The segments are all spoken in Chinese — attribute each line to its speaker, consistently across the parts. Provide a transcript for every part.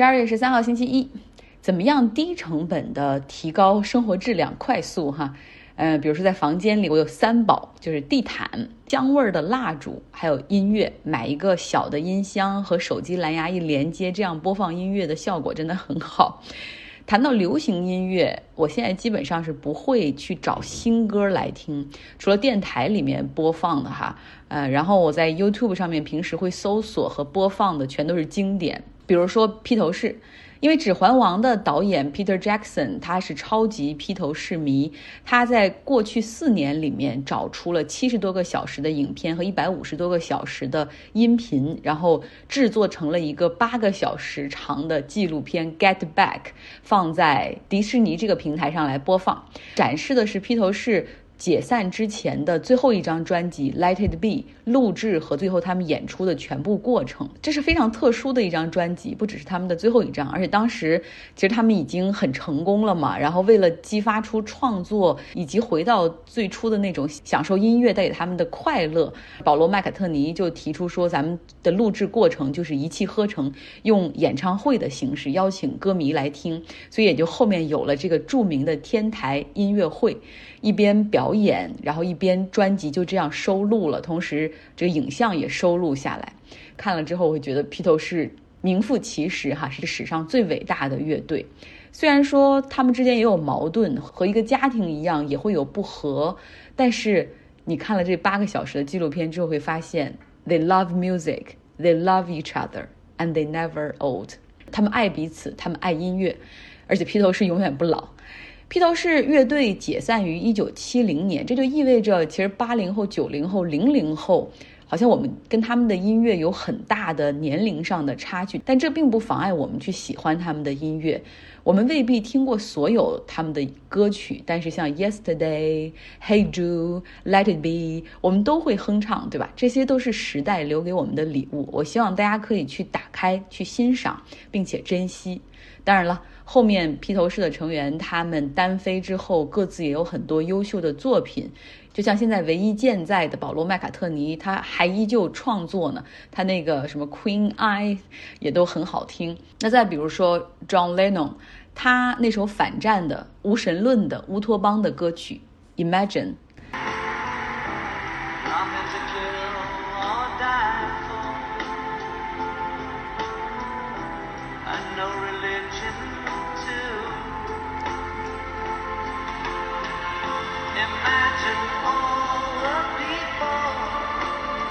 Speaker 1: 十二月十三号星期一，怎么样低成本的提高生活质量？快速哈，呃，比如说在房间里，我有三宝，就是地毯、香味儿的蜡烛，还有音乐。买一个小的音箱和手机蓝牙一连接，这样播放音乐的效果真的很好。谈到流行音乐，我现在基本上是不会去找新歌来听，除了电台里面播放的哈，呃，然后我在 YouTube 上面平时会搜索和播放的全都是经典。比如说披头士，因为《指环王》的导演 Peter Jackson 他是超级披头士迷，他在过去四年里面找出了七十多个小时的影片和一百五十多个小时的音频，然后制作成了一个八个小时长的纪录片《Get Back》，放在迪士尼这个平台上来播放，展示的是披头士。解散之前的最后一张专辑《Let It Be》录制和最后他们演出的全部过程，这是非常特殊的一张专辑，不只是他们的最后一张，而且当时其实他们已经很成功了嘛。然后为了激发出创作以及回到最初的那种享受音乐带给他们的快乐，保罗·麦卡特尼就提出说，咱们的录制过程就是一气呵成，用演唱会的形式邀请歌迷来听，所以也就后面有了这个著名的天台音乐会。一边表演，然后一边专辑就这样收录了，同时这个影像也收录下来。看了之后，我会觉得披头士名副其实哈，是史上最伟大的乐队。虽然说他们之间也有矛盾，和一个家庭一样也会有不和，但是你看了这八个小时的纪录片之后，会发现 they love music, they love each other, and they never old。他们爱彼此，他们爱音乐，而且披头士永远不老。披头士乐队解散于一九七零年，这就意味着，其实八零后、九零后、零零后，好像我们跟他们的音乐有很大的年龄上的差距，但这并不妨碍我们去喜欢他们的音乐。我们未必听过所有他们的歌曲，但是像 Yesterday、Hey Jude、Let It Be，我们都会哼唱，对吧？这些都是时代留给我们的礼物。我希望大家可以去打开、去欣赏，并且珍惜。当然了。后面披头士的成员他们单飞之后，各自也有很多优秀的作品，就像现在唯一健在的保罗麦卡特尼，他还依旧创作呢。他那个什么 Queen I 也都很好听。那再比如说 John Lennon，他那首反战的、无神论的、乌托邦的歌曲 Imagine。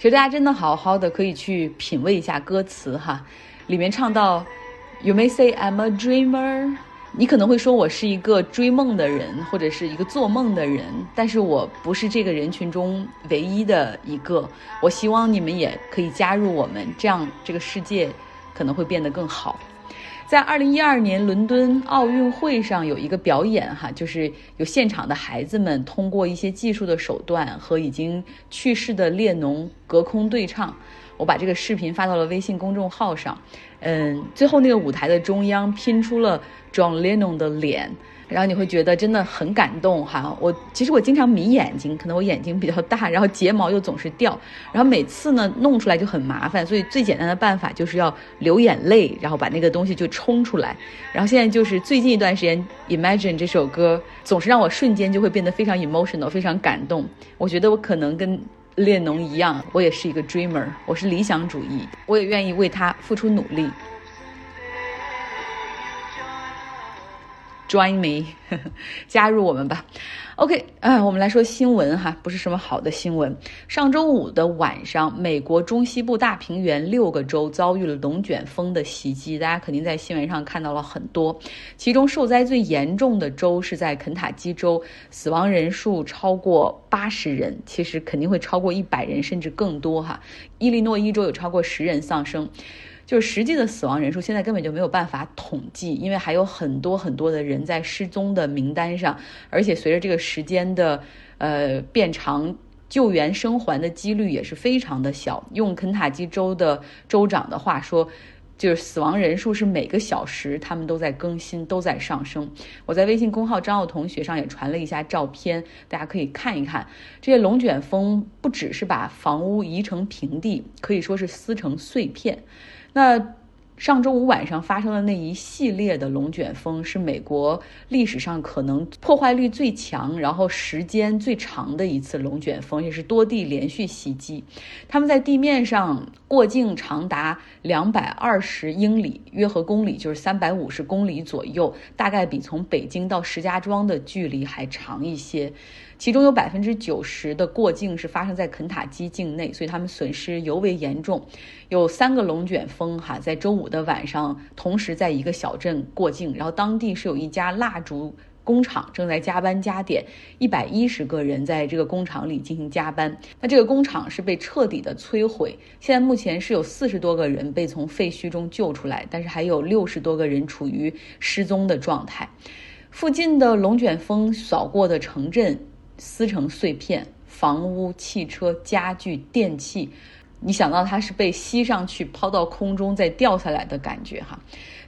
Speaker 1: 其实大家真的好好的可以去品味一下歌词哈，里面唱到，You may say I'm a dreamer，你可能会说我是一个追梦的人或者是一个做梦的人，但是我不是这个人群中唯一的一个。我希望你们也可以加入我们，这样这个世界可能会变得更好。在二零一二年伦敦奥运会上有一个表演，哈，就是有现场的孩子们通过一些技术的手段和已经去世的列侬隔空对唱。我把这个视频发到了微信公众号上。嗯，最后那个舞台的中央拼出了 John Lennon 的脸。然后你会觉得真的很感动哈，我其实我经常迷眼睛，可能我眼睛比较大，然后睫毛又总是掉，然后每次呢弄出来就很麻烦，所以最简单的办法就是要流眼泪，然后把那个东西就冲出来。然后现在就是最近一段时间，Imagine 这首歌总是让我瞬间就会变得非常 emotional，非常感动。我觉得我可能跟列侬一样，我也是一个 dreamer，我是理想主义，我也愿意为他付出努力。Join me，加入我们吧。OK，啊，我们来说新闻哈，不是什么好的新闻。上周五的晚上，美国中西部大平原六个州遭遇了龙卷风的袭击，大家肯定在新闻上看到了很多。其中受灾最严重的州是在肯塔基州，死亡人数超过八十人，其实肯定会超过一百人，甚至更多哈。伊利诺伊州有超过十人丧生。就是实际的死亡人数，现在根本就没有办法统计，因为还有很多很多的人在失踪的名单上，而且随着这个时间的呃变长，救援生还的几率也是非常的小。用肯塔基州的州长的话说，就是死亡人数是每个小时他们都在更新，都在上升。我在微信公号张奥同学上也传了一下照片，大家可以看一看。这些龙卷风不只是把房屋移成平地，可以说是撕成碎片。那上周五晚上发生的那一系列的龙卷风，是美国历史上可能破坏力最强，然后时间最长的一次龙卷风，也是多地连续袭击。他们在地面上过境长达两百二十英里，约合公里就是三百五十公里左右，大概比从北京到石家庄的距离还长一些。其中有百分之九十的过境是发生在肯塔基境内，所以他们损失尤为严重。有三个龙卷风哈，在周五的晚上同时在一个小镇过境，然后当地是有一家蜡烛工厂正在加班加点，一百一十个人在这个工厂里进行加班。那这个工厂是被彻底的摧毁，现在目前是有四十多个人被从废墟中救出来，但是还有六十多个人处于失踪的状态。附近的龙卷风扫过的城镇。撕成碎片，房屋、汽车、家具、电器，你想到它是被吸上去、抛到空中再掉下来的感觉哈。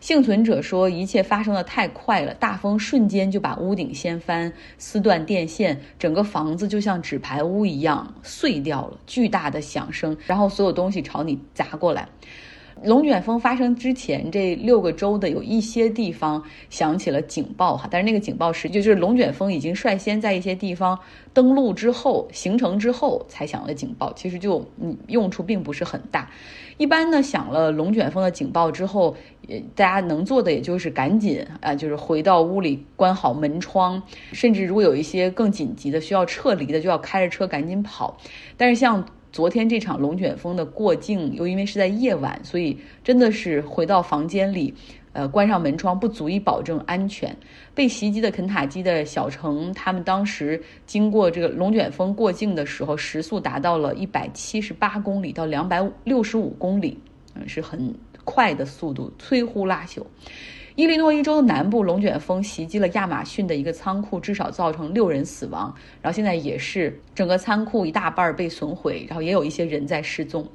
Speaker 1: 幸存者说，一切发生的太快了，大风瞬间就把屋顶掀翻，撕断电线，整个房子就像纸牌屋一样碎掉了，巨大的响声，然后所有东西朝你砸过来。龙卷风发生之前，这六个州的有一些地方响起了警报哈，但是那个警报实际就是龙卷风已经率先在一些地方登陆之后、形成之后才响了警报，其实就嗯用处并不是很大。一般呢，响了龙卷风的警报之后，大家能做的也就是赶紧啊，就是回到屋里关好门窗，甚至如果有一些更紧急的需要撤离的，就要开着车赶紧跑。但是像昨天这场龙卷风的过境，又因为是在夜晚，所以真的是回到房间里，呃，关上门窗不足以保证安全。被袭击的肯塔基的小城，他们当时经过这个龙卷风过境的时候，时速达到了一百七十八公里到两百六十五公里，嗯，是很快的速度，摧枯拉朽。伊利诺伊州南部龙卷风袭击了亚马逊的一个仓库，至少造成六人死亡。然后现在也是整个仓库一大半被损毁，然后也有一些人在失踪。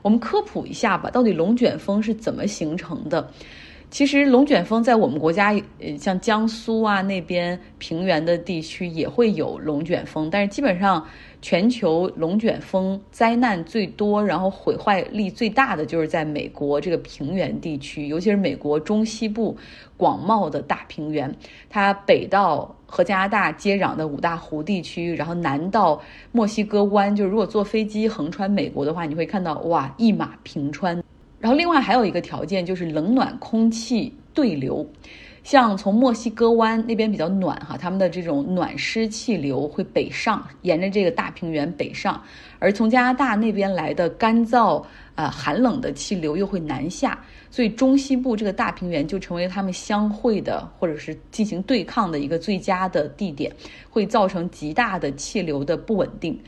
Speaker 1: 我们科普一下吧，到底龙卷风是怎么形成的？其实龙卷风在我们国家，呃，像江苏啊那边平原的地区也会有龙卷风，但是基本上全球龙卷风灾难最多，然后毁坏力最大的就是在美国这个平原地区，尤其是美国中西部广袤的大平原，它北到和加拿大接壤的五大湖地区，然后南到墨西哥湾，就是如果坐飞机横穿美国的话，你会看到哇一马平川。然后，另外还有一个条件就是冷暖空气对流，像从墨西哥湾那边比较暖哈，他们的这种暖湿气流会北上，沿着这个大平原北上，而从加拿大那边来的干燥呃寒冷的气流又会南下，所以中西部这个大平原就成为他们相会的或者是进行对抗的一个最佳的地点，会造成极大的气流的不稳定。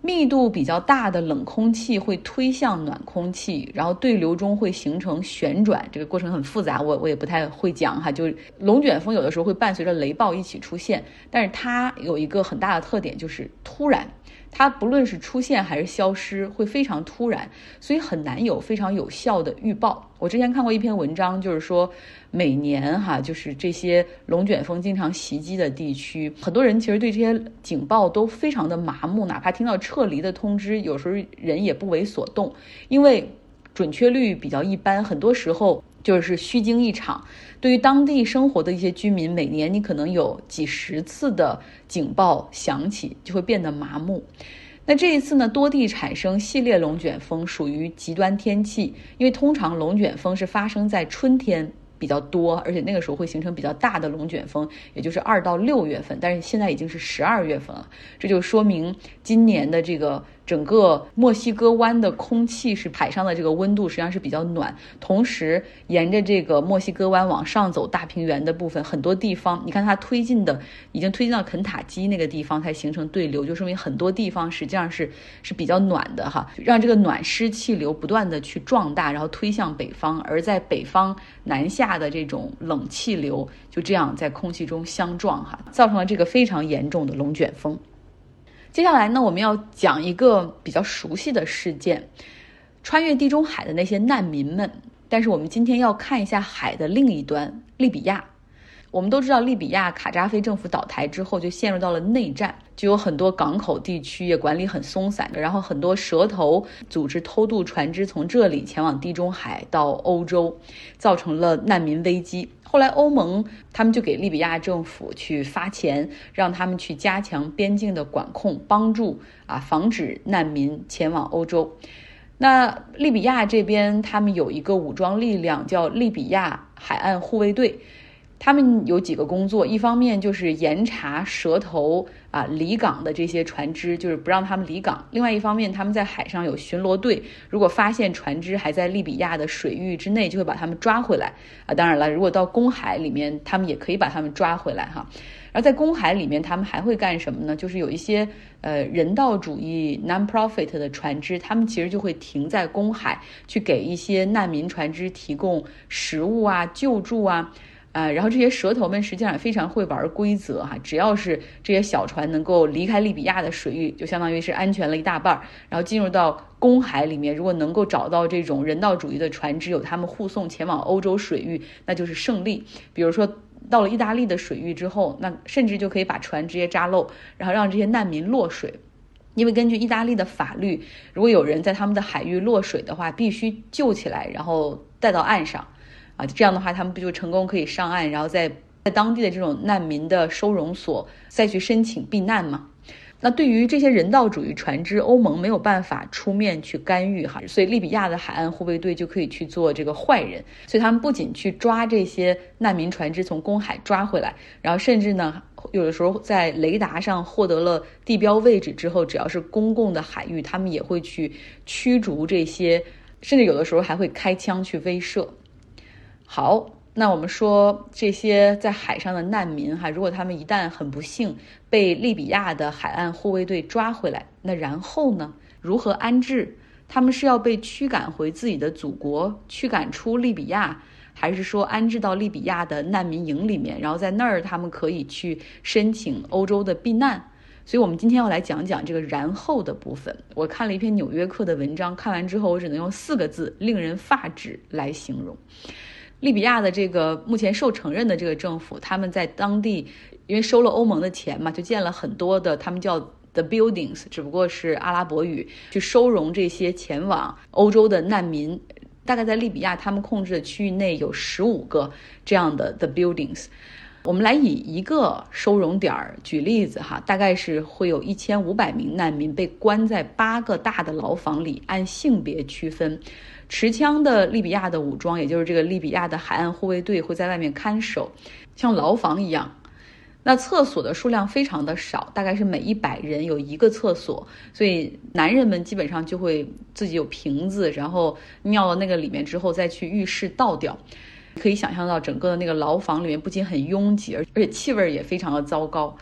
Speaker 1: 密度比较大的冷空气会推向暖空气，然后对流中会形成旋转，这个过程很复杂，我我也不太会讲哈。就龙卷风有的时候会伴随着雷暴一起出现，但是它有一个很大的特点就是突然。它不论是出现还是消失，会非常突然，所以很难有非常有效的预报。我之前看过一篇文章，就是说每年哈，就是这些龙卷风经常袭击的地区，很多人其实对这些警报都非常的麻木，哪怕听到撤离的通知，有时候人也不为所动，因为准确率比较一般，很多时候。就是虚惊一场，对于当地生活的一些居民，每年你可能有几十次的警报响起，就会变得麻木。那这一次呢，多地产生系列龙卷风，属于极端天气，因为通常龙卷风是发生在春天。比较多，而且那个时候会形成比较大的龙卷风，也就是二到六月份。但是现在已经是十二月份了，这就说明今年的这个整个墨西哥湾的空气是海上的这个温度实际上是比较暖。同时，沿着这个墨西哥湾往上走，大平原的部分很多地方，你看它推进的已经推进到肯塔基那个地方才形成对流，就说明很多地方实际上是是比较暖的哈，让这个暖湿气流不断的去壮大，然后推向北方，而在北方南下。的这种冷气流就这样在空气中相撞，哈，造成了这个非常严重的龙卷风。接下来呢，我们要讲一个比较熟悉的事件——穿越地中海的那些难民们。但是我们今天要看一下海的另一端，利比亚。我们都知道，利比亚卡扎菲政府倒台之后，就陷入到了内战，就有很多港口地区也管理很松散的，然后很多蛇头组织偷渡船只从这里前往地中海到欧洲，造成了难民危机。后来欧盟他们就给利比亚政府去发钱，让他们去加强边境的管控，帮助啊防止难民前往欧洲。那利比亚这边他们有一个武装力量叫利比亚海岸护卫队。他们有几个工作，一方面就是严查蛇头啊离港的这些船只，就是不让他们离港；另外一方面，他们在海上有巡逻队，如果发现船只还在利比亚的水域之内，就会把他们抓回来啊。当然了，如果到公海里面，他们也可以把他们抓回来哈。而在公海里面，他们还会干什么呢？就是有一些呃人道主义 non-profit 的船只，他们其实就会停在公海，去给一些难民船只提供食物啊、救助啊。呃，然后这些蛇头们实际上也非常会玩规则哈，只要是这些小船能够离开利比亚的水域，就相当于是安全了一大半儿。然后进入到公海里面，如果能够找到这种人道主义的船只，有他们护送前往欧洲水域，那就是胜利。比如说到了意大利的水域之后，那甚至就可以把船直接扎漏，然后让这些难民落水。因为根据意大利的法律，如果有人在他们的海域落水的话，必须救起来，然后带到岸上。啊，这样的话，他们不就成功可以上岸，然后在在当地的这种难民的收容所再去申请避难吗？那对于这些人道主义船只，欧盟没有办法出面去干预哈，所以利比亚的海岸护卫队就可以去做这个坏人，所以他们不仅去抓这些难民船只从公海抓回来，然后甚至呢，有的时候在雷达上获得了地标位置之后，只要是公共的海域，他们也会去驱逐这些，甚至有的时候还会开枪去威慑。好，那我们说这些在海上的难民哈，如果他们一旦很不幸被利比亚的海岸护卫队抓回来，那然后呢？如何安置？他们是要被驱赶回自己的祖国，驱赶出利比亚，还是说安置到利比亚的难民营里面，然后在那儿他们可以去申请欧洲的避难？所以，我们今天要来讲讲这个然后的部分。我看了一篇《纽约客》的文章，看完之后，我只能用四个字：令人发指来形容。利比亚的这个目前受承认的这个政府，他们在当地因为收了欧盟的钱嘛，就建了很多的他们叫 the buildings，只不过是阿拉伯语，去收容这些前往欧洲的难民。大概在利比亚他们控制的区域内有十五个这样的 the buildings。我们来以一个收容点儿举例子哈，大概是会有一千五百名难民被关在八个大的牢房里，按性别区分。持枪的利比亚的武装，也就是这个利比亚的海岸护卫队，会在外面看守，像牢房一样。那厕所的数量非常的少，大概是每一百人有一个厕所，所以男人们基本上就会自己有瓶子，然后尿到那个里面之后再去浴室倒掉。可以想象到整个的那个牢房里面不仅很拥挤，而而且气味也非常的糟糕。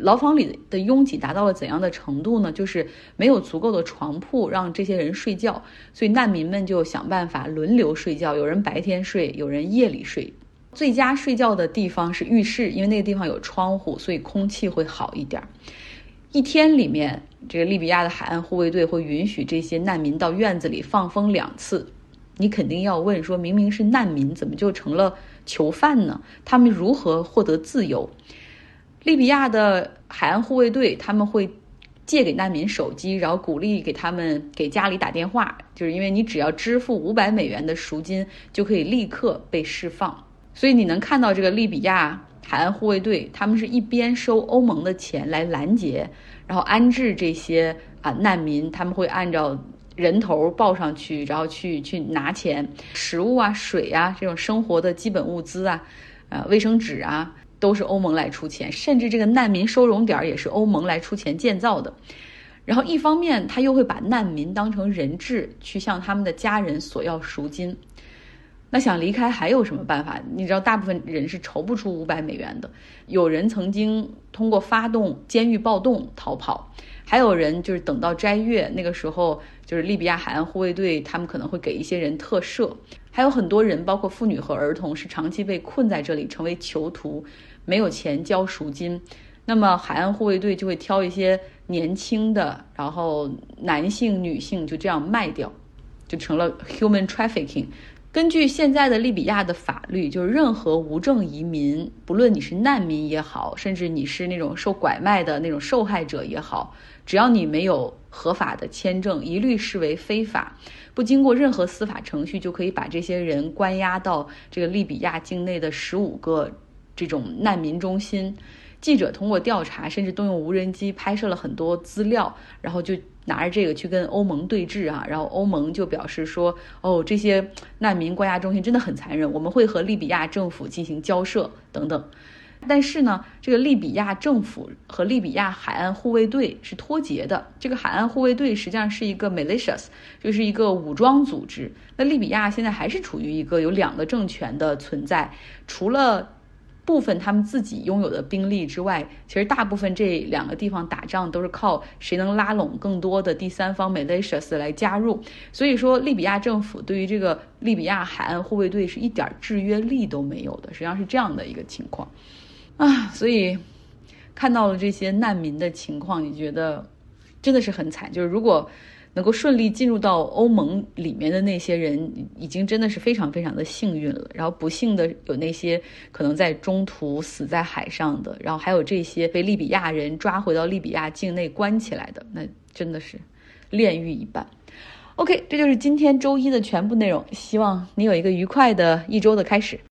Speaker 1: 牢房里的拥挤达到了怎样的程度呢？就是没有足够的床铺让这些人睡觉，所以难民们就想办法轮流睡觉，有人白天睡，有人夜里睡。最佳睡觉的地方是浴室，因为那个地方有窗户，所以空气会好一点。一天里面，这个利比亚的海岸护卫队会允许这些难民到院子里放风两次。你肯定要问，说明明是难民，怎么就成了囚犯呢？他们如何获得自由？利比亚的海岸护卫队他们会借给难民手机，然后鼓励给他们给家里打电话，就是因为你只要支付五百美元的赎金，就可以立刻被释放。所以你能看到这个利比亚海岸护卫队，他们是一边收欧盟的钱来拦截，然后安置这些啊难民，他们会按照。人头报上去，然后去去拿钱，食物啊、水啊这种生活的基本物资啊，呃，卫生纸啊，都是欧盟来出钱，甚至这个难民收容点也是欧盟来出钱建造的。然后一方面，他又会把难民当成人质，去向他们的家人索要赎金。那想离开还有什么办法？你知道，大部分人是筹不出五百美元的。有人曾经通过发动监狱暴动逃跑，还有人就是等到斋月那个时候，就是利比亚海岸护卫队他们可能会给一些人特赦。还有很多人，包括妇女和儿童，是长期被困在这里，成为囚徒，没有钱交赎金。那么海岸护卫队就会挑一些年轻的，然后男性、女性就这样卖掉，就成了 human trafficking。根据现在的利比亚的法律，就是任何无证移民，不论你是难民也好，甚至你是那种受拐卖的那种受害者也好，只要你没有合法的签证，一律视为非法，不经过任何司法程序，就可以把这些人关押到这个利比亚境内的十五个这种难民中心。记者通过调查，甚至动用无人机拍摄了很多资料，然后就。拿着这个去跟欧盟对峙啊，然后欧盟就表示说，哦，这些难民关押中心真的很残忍，我们会和利比亚政府进行交涉等等。但是呢，这个利比亚政府和利比亚海岸护卫队是脱节的。这个海岸护卫队实际上是一个 militias，就是一个武装组织。那利比亚现在还是处于一个有两个政权的存在，除了。部分他们自己拥有的兵力之外，其实大部分这两个地方打仗都是靠谁能拉拢更多的第三方 militias 来加入。所以说，利比亚政府对于这个利比亚海岸护卫队是一点制约力都没有的，实际上是这样的一个情况啊。所以看到了这些难民的情况，你觉得真的是很惨。就是如果。能够顺利进入到欧盟里面的那些人，已经真的是非常非常的幸运了。然后不幸的有那些可能在中途死在海上的，然后还有这些被利比亚人抓回到利比亚境内关起来的，那真的是炼狱一般。OK，这就是今天周一的全部内容。希望你有一个愉快的一周的开始。